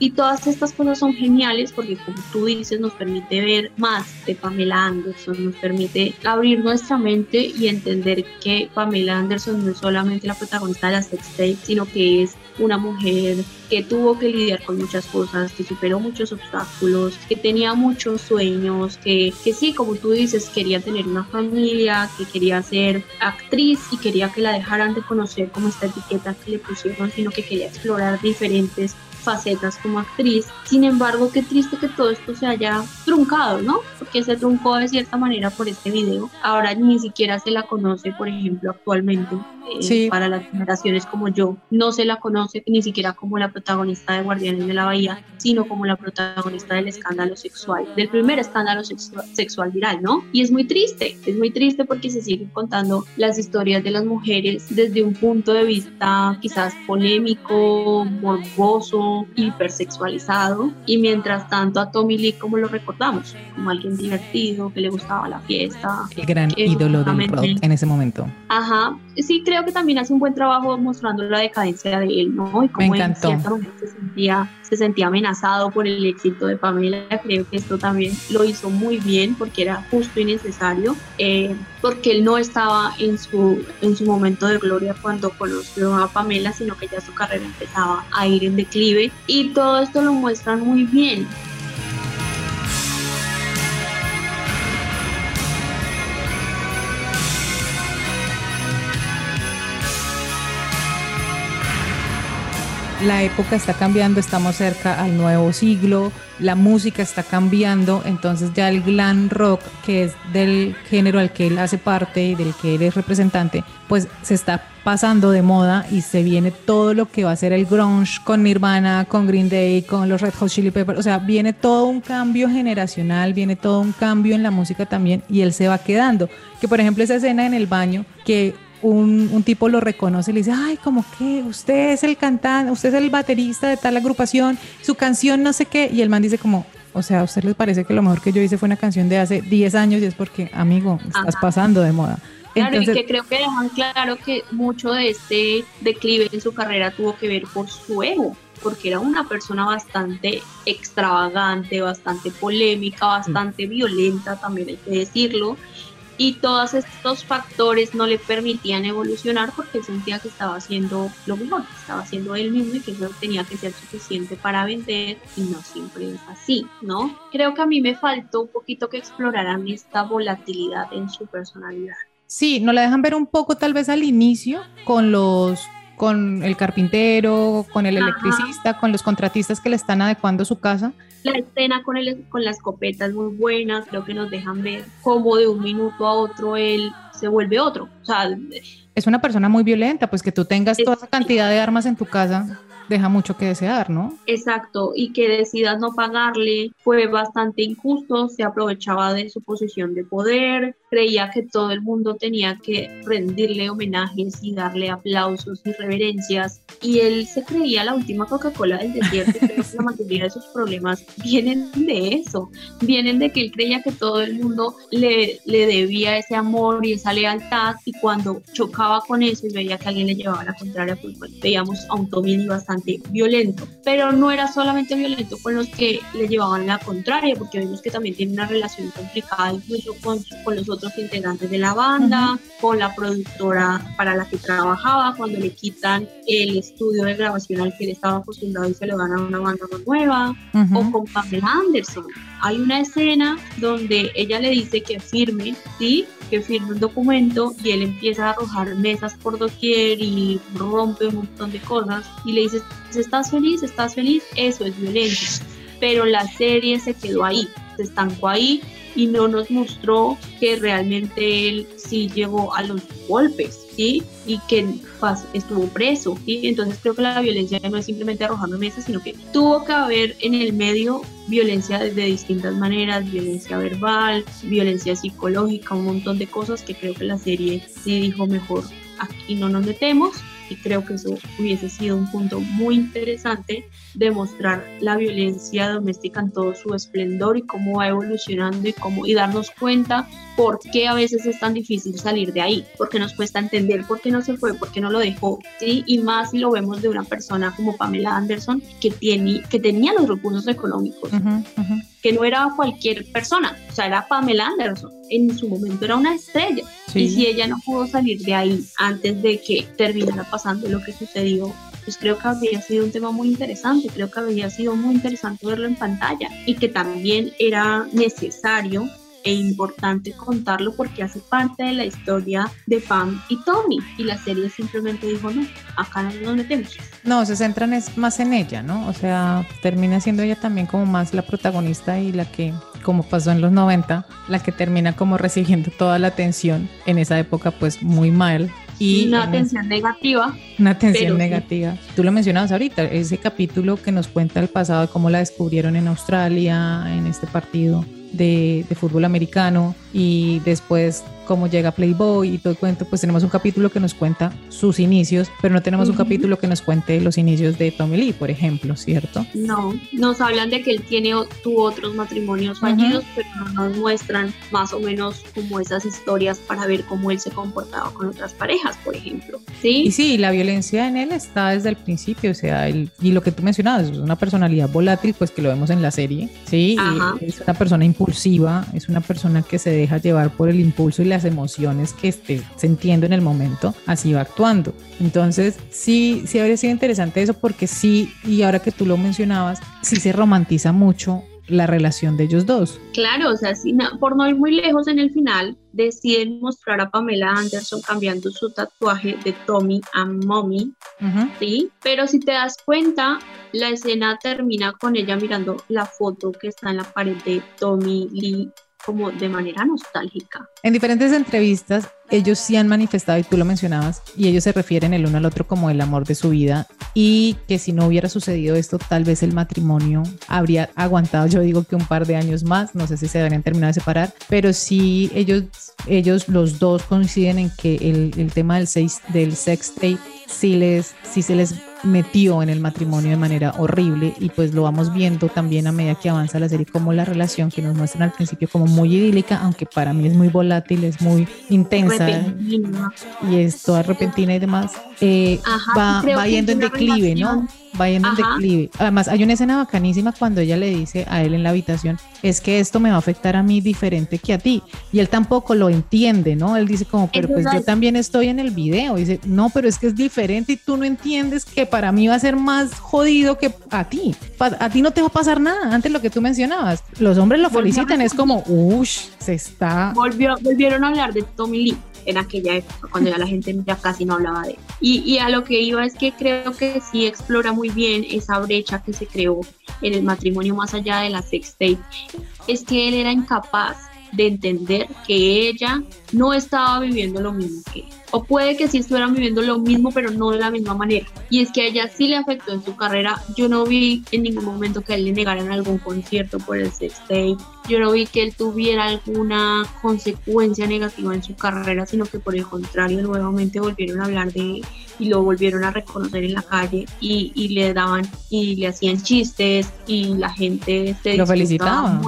y todas estas cosas son geniales porque como tú dices nos permite ver más de Pamela Anderson, nos permite abrir nuestra mente y entender que Pamela Anderson no es solamente la protagonista de la sex tape, sino que es una mujer que tuvo que lidiar con muchas cosas, que superó muchos obstáculos, que tenía muchos sueños, que, que sí, como tú dices, quería tener una familia, que quería ser actriz y quería que la dejaran de conocer como esta etiqueta que le pusieron, sino que quería explorar diferentes facetas como actriz. Sin embargo, qué triste que todo esto se haya truncado, ¿no? Porque se truncó de cierta manera por este video. Ahora ni siquiera se la conoce, por ejemplo, actualmente. Eh, para las generaciones como yo, no se la conoce ni siquiera como la protagonista de Guardianes de la Bahía, sino como la protagonista del escándalo sexual, del primer escándalo sexual, sexual viral, ¿no? Y es muy triste, es muy triste porque se siguen contando las historias de las mujeres desde un punto de vista quizás polémico, morboso, hipersexualizado y mientras tanto a Tommy Lee como lo recordamos, como alguien divertido, que le gustaba la fiesta. El gran ídolo del rock en ese momento. Ajá, sí creo que también hace un buen trabajo mostrando la decadencia de él, ¿no? Y como Me encantó. En se sentía, se sentía amenazado por el éxito de Pamela, creo que esto también lo hizo muy bien porque era justo y necesario, eh, porque él no estaba en su, en su momento de gloria cuando conoció a Pamela, sino que ya su carrera empezaba a ir en declive y todo esto lo muestran muy bien. La época está cambiando, estamos cerca al nuevo siglo, la música está cambiando, entonces ya el glam rock, que es del género al que él hace parte y del que él es representante, pues se está pasando de moda y se viene todo lo que va a ser el grunge con Nirvana, con Green Day, con los Red Hot Chili Peppers, o sea, viene todo un cambio generacional, viene todo un cambio en la música también y él se va quedando. Que por ejemplo esa escena en el baño que un, tipo lo reconoce y le dice, ay, como que usted es el cantante, usted es el baterista de tal agrupación, su canción no sé qué, y el man dice como, o sea, ¿a usted le parece que lo mejor que yo hice fue una canción de hace 10 años y es porque, amigo, estás pasando de moda? Claro, y que creo que dejan claro que mucho de este declive en su carrera tuvo que ver por su ego, porque era una persona bastante extravagante, bastante polémica, bastante violenta, también hay que decirlo, y todos estos factores no le permitían evolucionar porque él sentía que estaba haciendo lo mejor, estaba haciendo él mismo y que eso tenía que ser suficiente para vender y no siempre es así, ¿no? Creo que a mí me faltó un poquito que exploraran esta volatilidad en su personalidad. Sí, nos la dejan ver un poco tal vez al inicio con los con el carpintero, con el electricista, con los contratistas que le están adecuando su casa. La escena con, el, con la escopeta es muy buena, creo que nos dejan ver cómo de un minuto a otro él se vuelve otro. O sea, es una persona muy violenta, pues que tú tengas toda esa cantidad de armas en tu casa deja mucho que desear, ¿no? Exacto, y que decidas no pagarle fue bastante injusto, se aprovechaba de su posición de poder, creía que todo el mundo tenía que rendirle homenajes y darle aplausos y reverencias, y él se creía la última Coca-Cola del desierto, creo que la mayoría de sus problemas vienen de eso, vienen de que él creía que todo el mundo le, le debía ese amor y esa lealtad, y cuando chocaba con eso y veía que alguien le llevaba la contraria, pues veíamos a un Tommy bastante violento, pero no era solamente violento con los que le llevaban la contraria, porque vemos que también tiene una relación complicada incluso con, con los otros integrantes de la banda, con la productora para la que trabajaba, cuando le quitan el estudio de grabación al que él estaba acostumbrado y se le van a una banda más nueva, o con Pamela Anderson. Hay una escena donde ella le dice que firme, ¿sí? que firme un documento y él empieza a arrojar mesas por doquier y rompe un montón de cosas y le dice, ¿estás feliz? ¿Estás feliz? Eso es violencia. Pero la serie se quedó ahí, se estancó ahí y no nos mostró que realmente él sí llegó a los golpes, ¿sí? Y que estuvo preso, ¿sí? Entonces creo que la violencia no es simplemente arrojando mesas, sino que tuvo que haber en el medio violencia de distintas maneras, violencia verbal, violencia psicológica, un montón de cosas que creo que la serie sí dijo mejor, aquí no nos metemos y creo que eso hubiese sido un punto muy interesante de mostrar la violencia doméstica en todo su esplendor y cómo va evolucionando y cómo y darnos cuenta por qué a veces es tan difícil salir de ahí, porque nos cuesta entender por qué no se fue, por qué no lo dejó, ¿sí? y más si lo vemos de una persona como Pamela Anderson que, tiene, que tenía los recursos económicos. Que no era cualquier persona, o sea, era Pamela Anderson, en su momento era una estrella, y si ella no pudo salir de ahí antes de que terminara pasando lo que sucedió, pues creo que habría sido un tema muy interesante, creo que habría sido muy interesante verlo en pantalla y que también era necesario e importante contarlo porque hace parte de la historia de Pam y Tommy y la serie simplemente dijo no, acá no nos metemos. No, se centran es más en ella, ¿no? O sea, termina siendo ella también como más la protagonista y la que, como pasó en los 90, la que termina como recibiendo toda la atención en esa época pues muy mal y una atención negativa. Una atención negativa. Tú lo mencionabas ahorita, ese capítulo que nos cuenta el pasado de cómo la descubrieron en Australia, en este partido de, de fútbol americano y después cómo llega Playboy y todo el cuento, pues tenemos un capítulo que nos cuenta sus inicios, pero no tenemos un capítulo que nos cuente los inicios de Tommy Lee, por ejemplo, ¿cierto? No, nos hablan de que él tiene tuvo otros matrimonios fallidos, pero no nos muestran más o menos como esas historias para ver cómo él se comportaba con otras parejas, por ejemplo. ¿Sí? Y sí, la violencia en él está desde el principio, o sea, y lo que tú mencionabas, es una personalidad volátil, pues que lo vemos en la serie, ¿sí? es una persona impulsiva, es una persona que se deja llevar por el impulso y la emociones que esté sintiendo en el momento, así va actuando. Entonces, sí, sí habría sido interesante eso porque sí, y ahora que tú lo mencionabas, sí se romantiza mucho la relación de ellos dos. Claro, o sea, si por no ir muy lejos en el final, deciden mostrar a Pamela Anderson cambiando su tatuaje de Tommy a Mommy, ¿sí? Pero si te das cuenta, la escena termina con ella mirando la foto que está en la pared de Tommy Lee como de manera nostálgica. En diferentes entrevistas, ellos sí han manifestado, y tú lo mencionabas, y ellos se refieren el uno al otro como el amor de su vida, y que si no hubiera sucedido esto, tal vez el matrimonio habría aguantado, yo digo que un par de años más, no sé si se deberían terminar de separar, pero sí ellos, ellos los dos coinciden en que el, el tema del, seis, del sex tape sí, les, sí se les metió en el matrimonio de manera horrible y pues lo vamos viendo también a medida que avanza la serie como la relación que nos muestran al principio como muy idílica, aunque para mí es muy volátil, es muy intensa y es toda repentina y demás, eh, va, va yendo en declive, ¿no? Va en declive. Además, hay una escena bacanísima cuando ella le dice a él en la habitación, es que esto me va a afectar a mí diferente que a ti. Y él tampoco lo entiende, ¿no? Él dice como, pero pues yo también estoy en el video. Y dice, no, pero es que es diferente y tú no entiendes que para mí va a ser más jodido que a ti. A ti no te va a pasar nada. Antes lo que tú mencionabas, los hombres lo felicitan, es como, uff, se está... Volvió, volvieron a hablar de Tommy Lee en aquella época, cuando ya la gente ya casi no hablaba de él. Y, y, a lo que iba es que creo que sí explora muy bien esa brecha que se creó en el matrimonio más allá de la sextape. Es que él era incapaz de entender que ella no estaba viviendo lo mismo que él. O puede que sí estuvieran viviendo lo mismo, pero no de la misma manera. Y es que a ella sí le afectó en su carrera. Yo no vi en ningún momento que a él le negaran algún concierto por el sextape. Yo no vi que él tuviera alguna consecuencia negativa en su carrera, sino que por el contrario, nuevamente volvieron a hablar de y lo volvieron a reconocer en la calle y, y le daban y le hacían chistes y la gente se lo felicitaba.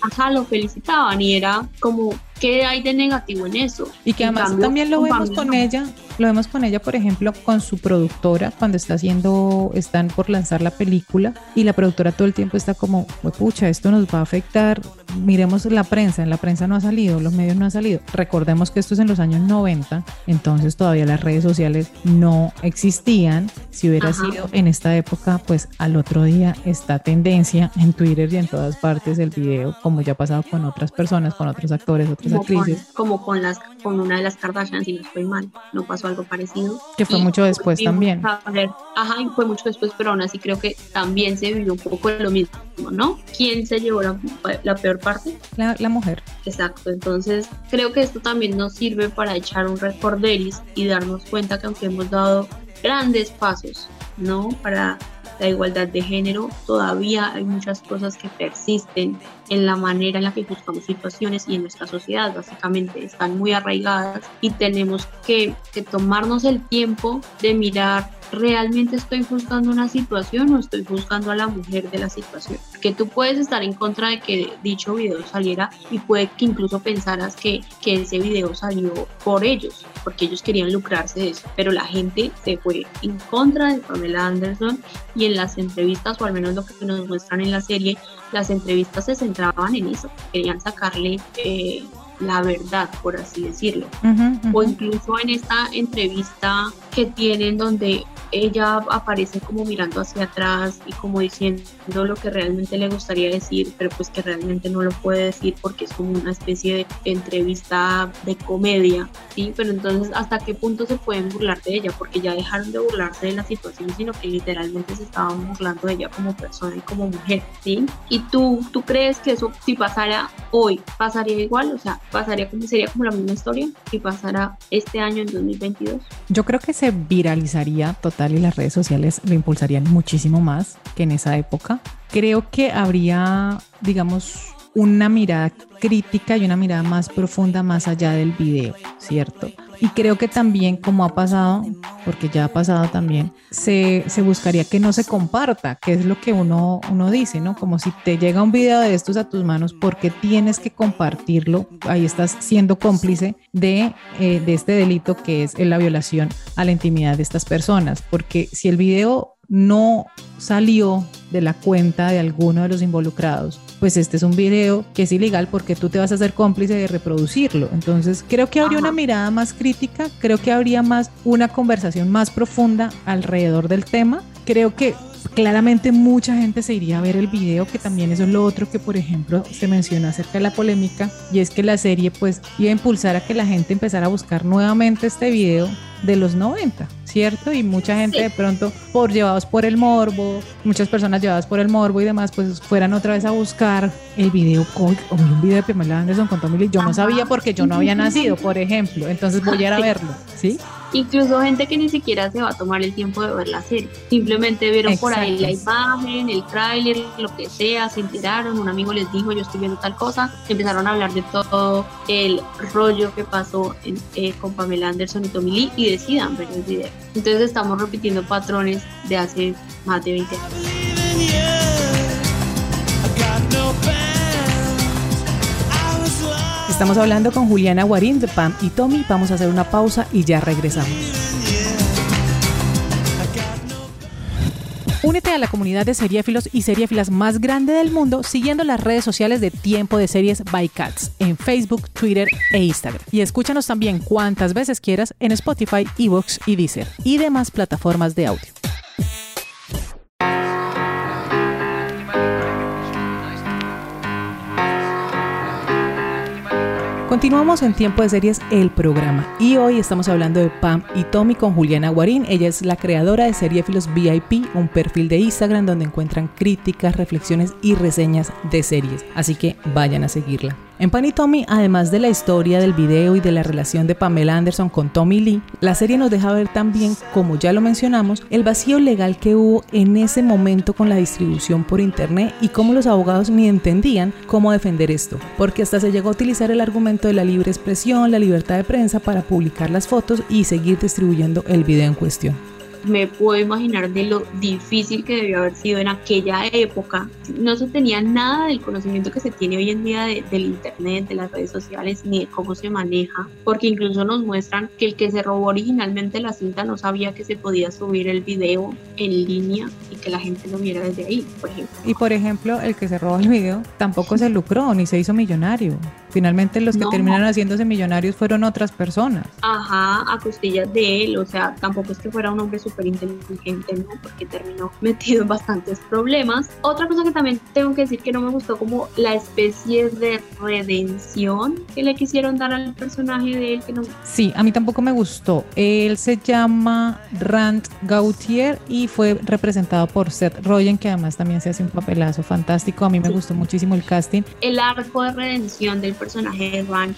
Ajá, lo felicitaban y era como ¿Qué hay de negativo en eso? Y que además también lo vemos con ella, lo vemos con ella, por ejemplo, con su productora cuando está haciendo, están por lanzar la película y la productora todo el tiempo está como, pucha, esto nos va a afectar. Miremos la prensa, en la prensa no ha salido, los medios no han salido. Recordemos que esto es en los años 90, entonces todavía las redes sociales no existían. Si hubiera sido en esta época, pues al otro día está tendencia en Twitter y en todas partes el video, como ya ha pasado con otras personas, con otros actores, otros como Con, las, con una de las Kardashian, si no estoy mal, no pasó algo parecido. Que fue mucho después también. ajá, y fue mucho después, pero aún así creo que también se vivió un poco lo mismo, ¿no? ¿Quién se llevó la, peor parte? La, la, mujer. Exacto, entonces creo que esto también nos sirve para echar un recorderis y darnos cuenta que aunque hemos dado grandes pasos, ¿no? Para la igualdad de género, todavía hay muchas cosas que persisten en la manera en la que buscamos situaciones y en nuestra sociedad básicamente están muy arraigadas y tenemos que, que tomarnos el tiempo de mirar ¿realmente estoy juzgando una situación o estoy juzgando a la mujer de la situación? Que tú puedes estar en contra de que dicho video saliera y puede que incluso pensaras que, que ese video salió por ellos, porque ellos querían lucrarse de eso, pero la gente se fue en contra de Pamela Anderson y en las entrevistas, o al menos lo que nos muestran en la serie, las entrevistas se centraban en eso, querían sacarle eh, la verdad, por así decirlo. O incluso en esta entrevista que tienen donde ella aparece como mirando hacia atrás y como diciendo lo que realmente le gustaría decir, pero pues que realmente no lo puede decir porque es como una especie de entrevista de comedia, ¿sí? Pero entonces, ¿hasta qué punto se pueden burlar de ella? Porque ya dejaron de burlarse de la situación, sino que literalmente se estaban burlando de ella como persona y como mujer, ¿sí? Y tú, ¿tú crees que eso si pasara hoy, pasaría igual? O sea, pasaría como, sería como la misma historia si pasara este año en 2022? Yo creo que se viralizaría y las redes sociales lo impulsarían muchísimo más que en esa época. Creo que habría, digamos, una mirada crítica y una mirada más profunda más allá del video, ¿cierto? Y creo que también, como ha pasado, porque ya ha pasado también, se, se, buscaría que no se comparta, que es lo que uno, uno dice, ¿no? Como si te llega un video de estos a tus manos, porque tienes que compartirlo? Ahí estás siendo cómplice de, eh, de este delito que es la violación a la intimidad de estas personas, porque si el video no salió de la cuenta de alguno de los involucrados, pues este es un video que es ilegal porque tú te vas a hacer cómplice de reproducirlo. Entonces creo que habría una mirada más crítica, creo que habría más una conversación más profunda alrededor del tema. Creo que claramente mucha gente se iría a ver el video, que también eso es lo otro que, por ejemplo, se menciona acerca de la polémica, y es que la serie pues iba a impulsar a que la gente empezara a buscar nuevamente este video de los 90, ¿cierto? Y mucha gente de pronto, por llevados por el morbo, muchas personas llevadas por el morbo y demás, pues fueran otra vez a buscar el video, o un video de Pamela Anderson con Tommy Lee. Yo no sabía porque yo no había [laughs] nacido, por ejemplo, entonces voy a ir a verlo, ¿sí? Incluso gente que ni siquiera se va a tomar el tiempo de ver la serie. Simplemente vieron por ahí la imagen, el tráiler, lo que sea, se enteraron, un amigo les dijo yo estoy viendo tal cosa, empezaron a hablar de todo el rollo que pasó eh, con Pamela Anderson y Tommy Lee y decidan ver el video. Entonces estamos repitiendo patrones de hace más de 20 años. Estamos hablando con Juliana Guarín de Pam y Tommy. Vamos a hacer una pausa y ya regresamos. Únete a la comunidad de seriéfilos y seriéfilas más grande del mundo siguiendo las redes sociales de Tiempo de Series by Cats en Facebook, Twitter e Instagram. Y escúchanos también cuantas veces quieras en Spotify, Evox y Deezer y demás plataformas de audio. Continuamos en Tiempo de Series, el programa, y hoy estamos hablando de Pam y Tommy con Juliana Guarín. Ella es la creadora de Seriefilos VIP, un perfil de Instagram donde encuentran críticas, reflexiones y reseñas de series. Así que vayan a seguirla. En Pan y Tommy, además de la historia del video y de la relación de Pamela Anderson con Tommy Lee, la serie nos deja ver también, como ya lo mencionamos, el vacío legal que hubo en ese momento con la distribución por internet y cómo los abogados ni entendían cómo defender esto, porque hasta se llegó a utilizar el argumento de la libre expresión, la libertad de prensa para publicar las fotos y seguir distribuyendo el video en cuestión me puedo imaginar de lo difícil que debió haber sido en aquella época. No se tenía nada del conocimiento que se tiene hoy en día del Internet, de las redes sociales, ni de cómo se maneja, porque incluso nos muestran que el que se robó originalmente la cinta no sabía que se podía subir el video en línea y que la gente lo viera desde ahí, por ejemplo. Y por ejemplo, el que se robó el video tampoco se lucró ni se hizo millonario. Finalmente los que terminaron haciéndose millonarios fueron otras personas. Ajá, a costillas de él, o sea, tampoco es que fuera un hombre súper inteligente, ¿no? Porque terminó metido en bastantes problemas. Otra cosa que también tengo que decir que no me gustó como la especie de redención que le quisieron dar al personaje de él. Que no... Sí, a mí tampoco me gustó. Él se llama Rand Gautier y fue representado por Seth Rogen, que además también se hace un papelazo fantástico. A mí me gustó muchísimo el casting. El arco de redención del personaje de Rand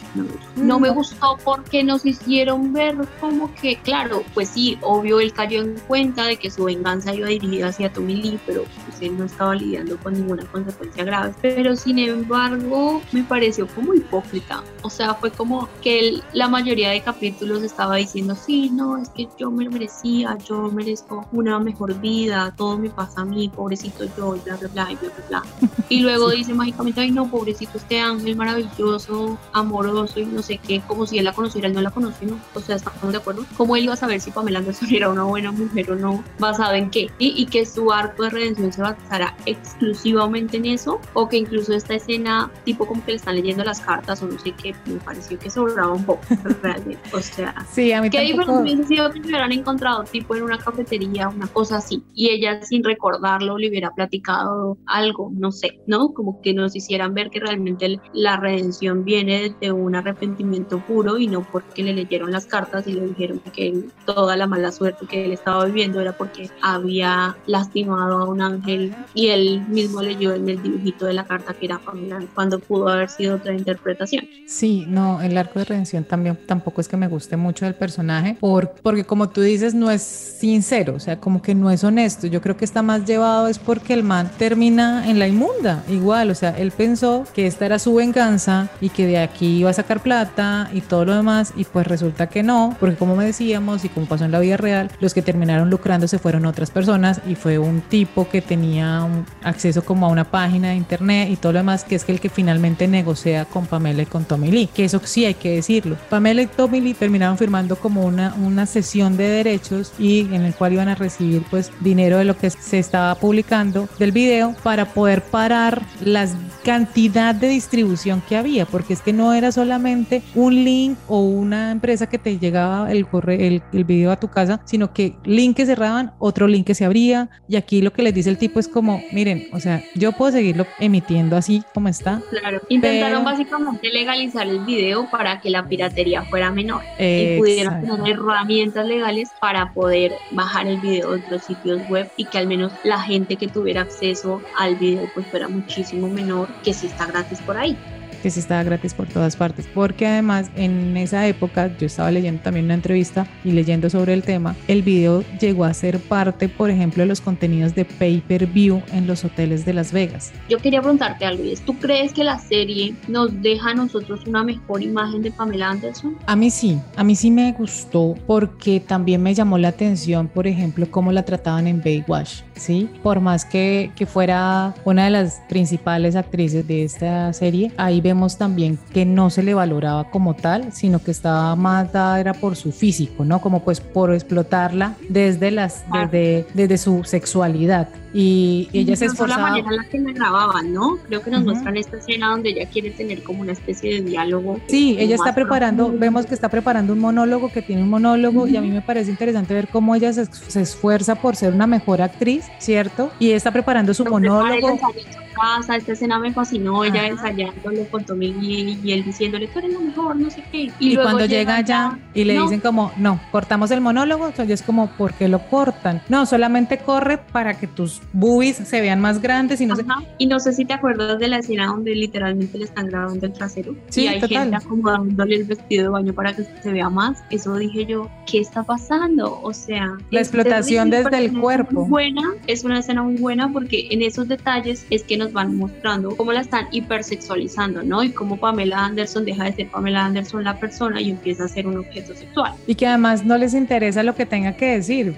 no, me gustó porque nos hicieron ver como que, claro, pues sí, obvio él cayó en cuenta de que su venganza iba dirigida hacia Tommy Lee, pero pues él no estaba lidiando con ninguna consecuencia grave. Pero sin embargo, me pareció como hipócrita. O sea, fue como que la mayoría de capítulos estaba diciendo, sí, no, es que yo me merecía, yo merezco una mejor vida, todo me pasa a mí, pobrecito yo, bla, bla, bla, bla, bla, Y luego [laughs] dice mágicamente, ay, no, pobrecito este ángel maravilloso, amoroso y no sé qué, como si él la conociera, él no la conoció, ¿no? O sea, estamos de acuerdo. ¿Cómo él iba a saber si Pamela Anderson [laughs] era una buena mujer o no, basado en qué? Y, y que su arco de redención se basara exclusivamente en eso, o que incluso esta escena, tipo como que le están leyendo las cartas, o no sé qué, me pareció que sobraba un poco, [laughs] realmente. O sea, sí, a mí que tampoco... hubiese sido que se hubieran encontrado, tipo en una cafetería, una cosa así, y ella sin recordarlo le hubiera platicado algo, no sé, ¿no? Como que nos hicieran ver que realmente la redención viene de un arrepentimiento puro y no porque le leyeron las cartas y le dijeron que toda la mala suerte que él estaba viviendo era porque había lastimado a un ángel y él mismo leyó en el dibujito de la carta que era Pamela cuando pudo haber sido otra interpretación. Sí, no, el arco de redención también tampoco es que me guste mucho del personaje por, porque como tú dices no es sincero, o sea, como que no es honesto. Yo creo que está más llevado es porque el man termina en la inmunda, igual, o sea, él pensó que esta era su venganza y que de aquí iba a sacar plata y todo lo demás y pues resulta que no, porque como me decíamos y como pasó en la vida real, los que terminaron lucrándose fueron otras personas y fue un tipo que tenía acceso como a una página de internet y todo lo demás, que es el que finalmente negocia con Pamela y con Tommy Lee, que eso sí hay que decirlo. Pamela y Tommy Lee terminaron firmando como una, una sesión de derechos y en el cual iban a recibir pues dinero de lo que se estaba publicando del video para poder parar las cantidad de distribución que había, porque es que no era solamente un link o una empresa que te llegaba el, corre el, el video a tu casa, sino que link que cerraban, otro link que se abría, y aquí lo que les dice el tipo es como, miren, o sea, yo puedo seguirlo emitiendo así como está. Claro, intentaron pero- básicamente legalizar el video para que la piratería fuera menor y pudieran Exacto. tener herramientas legales para poder bajar el video de los sitios web y que al menos la gente que tuviera acceso al video pues fuera muchísimo menor que si está gratis por ahí. Que sí estaba gratis por todas partes, porque además en esa época yo estaba leyendo también una entrevista y leyendo sobre el tema, el video llegó a ser parte, por ejemplo, de los contenidos de pay-per-view en los hoteles de Las Vegas. Yo quería preguntarte algo y es, ¿tú crees que la serie nos deja a nosotros una mejor imagen de Pamela Anderson? A mí sí, a mí sí me gustó porque también me llamó la atención, por ejemplo, cómo la trataban en Baywatch, ¿sí? Por más que, que fuera una de las principales actrices de esta serie, ahí vemos también que no se le valoraba como tal, sino que estaba más dada era por su físico, ¿no? Como pues por explotarla desde, las, desde, desde su sexualidad. Y ella se Incluso la esforzaba... manera en la que me grababan, ¿no? Creo que nos Ujú. muestran esta escena donde ella quiere tener como una especie de diálogo. Sí, ella está preparando, profundo. vemos que está preparando un monólogo, que tiene un monólogo y a mí me parece interesante ver cómo ella se, se esfuerza por ser una mejor actriz, ¿cierto? Y está preparando su monólogo. Casa, esta escena me fascinó, ella ensayándolo con Tommy y él diciéndole, tú eres la mejor, no sé qué. Y, luego cuando llega allá y le no, dicen como, no, cortamos el monólogo, entonces es como, ¿por qué lo cortan? No, solamente corre para que tus boobies se vean más grandes y no sé. Y no sé si te acuerdas de la escena donde literalmente le están grabando el trasero. Sí, y hay total. gente acomodándole el vestido de baño para que se vea más. Eso dije yo, ¿qué está pasando? O sea, La explotación desde el cuerpo. Buena, es una escena muy buena porque en esos detalles es que nos van mostrando cómo la están hipersexualizando, ¿no? Y cómo Pamela Anderson deja de ser Pamela Anderson la persona y empieza a ser un objeto sexual. Y que además no les interesa lo que tenga que decir.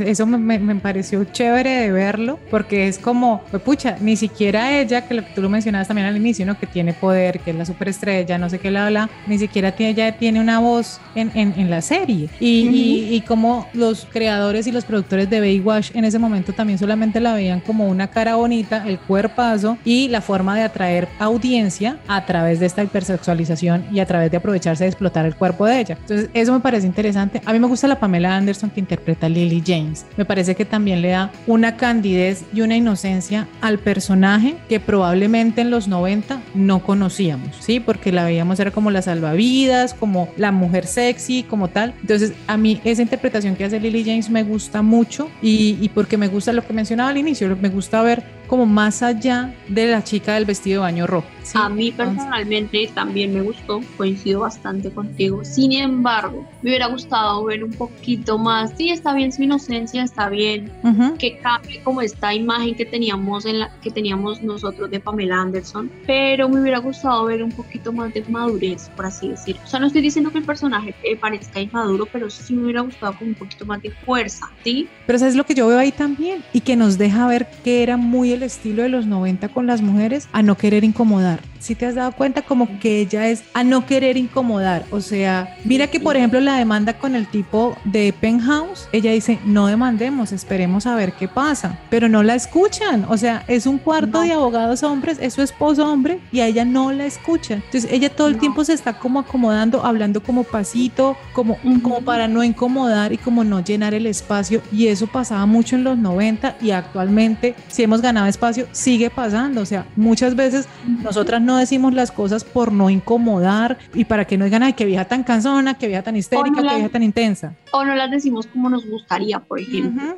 Eso me, me- pareció chévere de verlo, porque es como, pues, pucha, ni siquiera ella, que lo que tú lo mencionabas también al inicio, ¿no? Que tiene poder, que es la superestrella, no sé qué la habla, ni siquiera tiene, ella tiene una voz en, en- en la serie. Y, y, y como los creadores y los productores de Baywatch en ese momento también solamente la veían como una cara bonita, el cuerpazo y la forma de atraer audiencia a través de esta hipersexualización y a través de aprovecharse de explotar el cuerpo de ella. Entonces, eso me parece interesante. A mí me gusta la Pamela Anderson que interpreta a Lily James. Me parece que también le da una candidez y una inocencia al personaje que probablemente en los 90 no conocíamos, ¿sí? Porque la veíamos era como la salvavidas, como la mujer sexy, como tal. Entonces, a mí esa interpretación que hace Lily James me gusta mucho y, y porque me gusta lo que mencionaba al inicio, me gusta ver como más allá de la chica del vestido de baño rojo. ¿Sí? A mí Entonces, personalmente también me gustó, coincido bastante contigo. Sin embargo, me hubiera gustado ver un poquito más. Sí, está bien su inocencia, está bien ujú. que cambie como esta imagen que teníamos en la que teníamos nosotros de Pamela Anderson, pero me hubiera gustado ver un poquito más de madurez, por así decirlo. O sea, no estoy diciendo que el personaje eh, parezca inmaduro, pero sí me hubiera gustado como un poquito más de fuerza, ¿sí? Pero ¿sabes lo que yo veo ahí también? Y que nos deja ver que era muy el estilo de los 90 con las mujeres a no querer incomodar. that. Si te has dado cuenta como que ella es a no querer incomodar. O sea, mira que por ejemplo la demanda con el tipo de Penthouse, ella dice, no demandemos, esperemos a ver qué pasa. Pero no la escuchan. O sea, es un cuarto No. de abogados hombres, es su esposo hombre y a ella no la escuchan. Entonces ella todo el No. tiempo se está como acomodando, hablando como pasito, como, Ujú. como para no incomodar y como no llenar el espacio. Y eso pasaba mucho en los 90 y actualmente, si hemos ganado espacio, sigue pasando. O sea, muchas veces nosotras no decimos las cosas por no incomodar y para que no digan, ay, qué vieja tan cansona, qué vieja tan histérica, no la- qué vieja tan intensa. O no las decimos como nos gustaría, por ejemplo.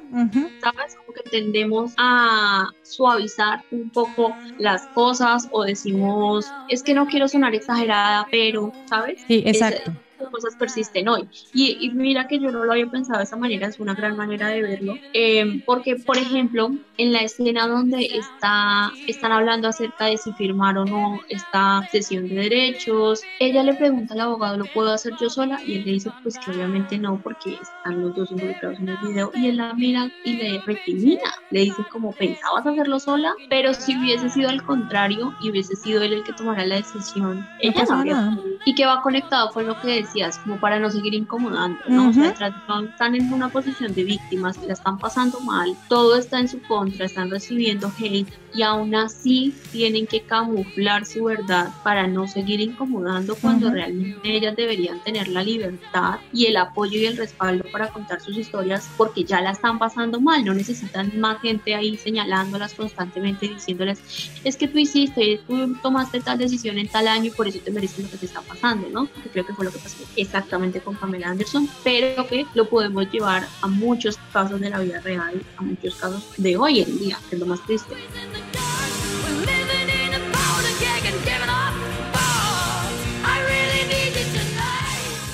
¿sabes? Como que tendemos a suavizar un poco las cosas o decimos, es que no quiero sonar exagerada, pero, ¿sabes? Sí, exacto. Cosas persisten hoy. Y, y mira que yo no lo había pensado de esa manera, es una gran manera de verlo. Eh, porque, por ejemplo, en la escena donde está, están hablando acerca de si firmar o no esta sesión de derechos, ella le pregunta al abogado, ¿lo puedo hacer yo sola? Y él le dice, pues que obviamente no, porque están los dos involucrados en el video. Y él la mira y le recrimina, le dice como, ¿pensabas hacerlo sola? Pero si hubiese sido al contrario y hubiese sido él el que tomara la decisión, ella no pasa habría y que va conectado con lo que decías, como para no seguir incomodando, ¿no? O sea, están en una posición de víctimas, la están pasando mal, todo está en su contra, están recibiendo hate y aún así tienen que camuflar su verdad para no seguir incomodando cuando realmente ellas deberían tener la libertad y el apoyo y el respaldo para contar sus historias porque ya la están pasando mal, no necesitan más gente ahí señalándolas constantemente diciéndoles es que tú hiciste, tú tomaste tal decisión en tal año y por eso te mereces lo que te está pasando, ¿no? Que creo que fue lo que pasó exactamente con Pamela Anderson, pero que lo podemos llevar a muchos casos de la vida real, a muchos casos de hoy en día, que es lo más triste.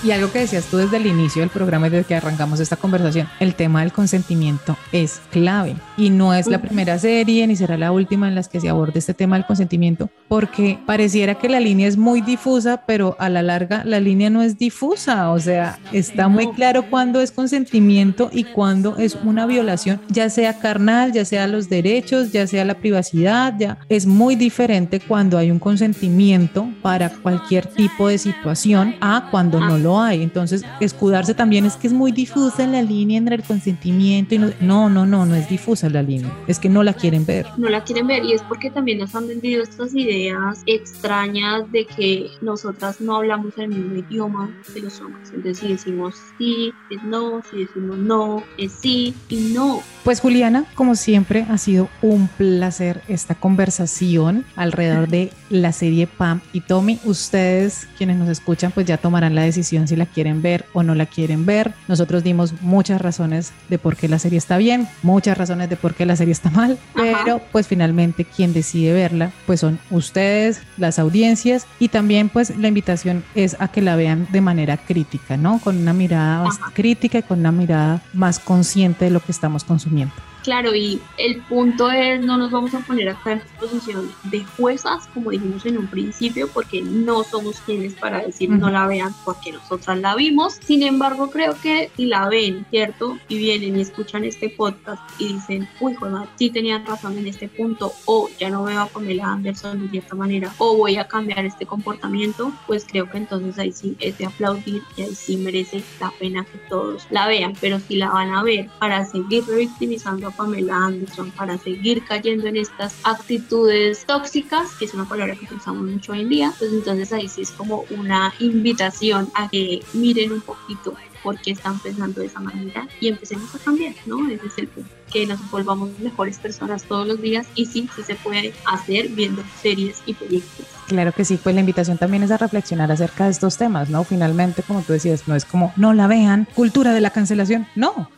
Y algo que decías tú desde el inicio del programa y desde que arrancamos esta conversación, el tema del consentimiento es clave. Y no es la primera serie ni será la última en las que se aborde este tema del consentimiento, porque pareciera que la línea es muy difusa, pero a la larga la línea no es difusa, o sea, está muy claro cuándo es consentimiento y cuándo es una violación, ya sea carnal, ya sea los derechos, ya sea la privacidad, ya es muy diferente cuando hay un consentimiento para cualquier tipo de situación a cuando no lo hay. Entonces, escudarse también es que es muy difusa la línea entre el consentimiento y no, no, no, no, no es difusa la línea. Es que no la quieren ver. No la quieren ver y es porque también nos han vendido estas ideas extrañas de que nosotras no hablamos el mismo idioma de los hombres. Entonces, si decimos sí, es no, si decimos no, es sí y no. Pues Juliana, como siempre, ha sido un placer esta conversación alrededor de la serie Pam y Tommy. Ustedes, quienes nos escuchan, pues ya tomarán la decisión si la quieren ver o no la quieren ver. Nosotros dimos muchas razones de por qué la serie está bien, muchas razones de por qué la serie está mal, pero pues finalmente quien decide verla pues son ustedes, las audiencias y también pues la invitación es a que la vean de manera crítica, ¿no? Con una mirada más crítica y con una mirada más consciente de lo que estamos consumiendo. Claro, y el punto es, no nos vamos a poner acá en posición de juezas, como dijimos en un principio, porque no somos quienes para decir no la vean porque nosotras la vimos. Sin embargo, creo que si la ven, ¿cierto? Y vienen y escuchan este podcast y dicen, uy, joder, sí tenían razón en este punto, o ya no veo a Pamela Anderson de cierta manera, o voy a cambiar este comportamiento, pues creo que entonces ahí sí es de aplaudir y ahí sí merece la pena que todos la vean. Pero si la van a ver para seguir revictimizando a Pamela Anderson para seguir cayendo en estas actitudes tóxicas, que es una palabra que usamos mucho hoy en día, pues entonces ahí sí es como una invitación a que miren un poquito por qué están pensando de esa manera y empecemos a cambiar, ¿no? Ese es el punto que nos volvamos mejores personas todos los días y sí, sí se puede hacer viendo series y películas. Claro que sí, pues la invitación también es a reflexionar acerca de estos temas, ¿no? Finalmente, como tú decías, no es como, no la vean, cultura de la cancelación, no.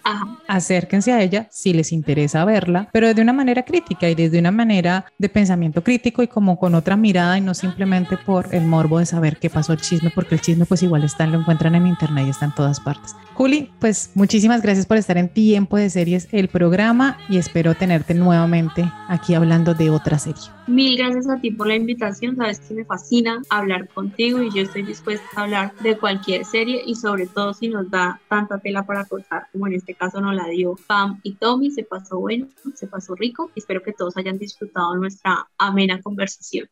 Acérquense a ella si les interesa verla, pero de una manera crítica y desde una manera de pensamiento crítico y como con otra mirada y no simplemente por el morbo de saber qué pasó el chisme, porque el chisme pues igual está, lo encuentran en internet y está en todas partes. Juli, pues muchísimas gracias por estar en Tiempo de Series, el programa, y espero tenerte nuevamente aquí hablando de otra serie. Mil gracias a ti por la invitación, sabes que me fascina hablar contigo y yo estoy dispuesta a hablar de cualquier serie y sobre todo si nos da tanta tela para cortar, como en este caso nos la dio Pam y Tommy, se pasó bueno, se pasó rico, espero que todos hayan disfrutado nuestra amena conversación.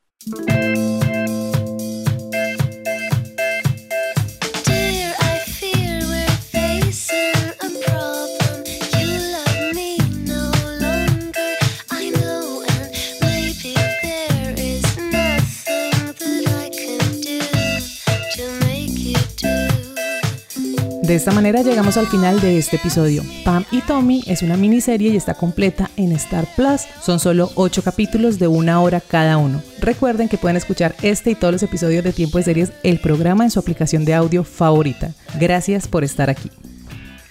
Esta manera llegamos al final de este episodio. Pam y Tommy es una miniserie y está completa en Star Plus. Son solo 8 capítulos de una hora cada uno. Recuerden que pueden escuchar este y todos los episodios de Tiempo de Series, el programa en su aplicación de audio favorita. Gracias por estar aquí.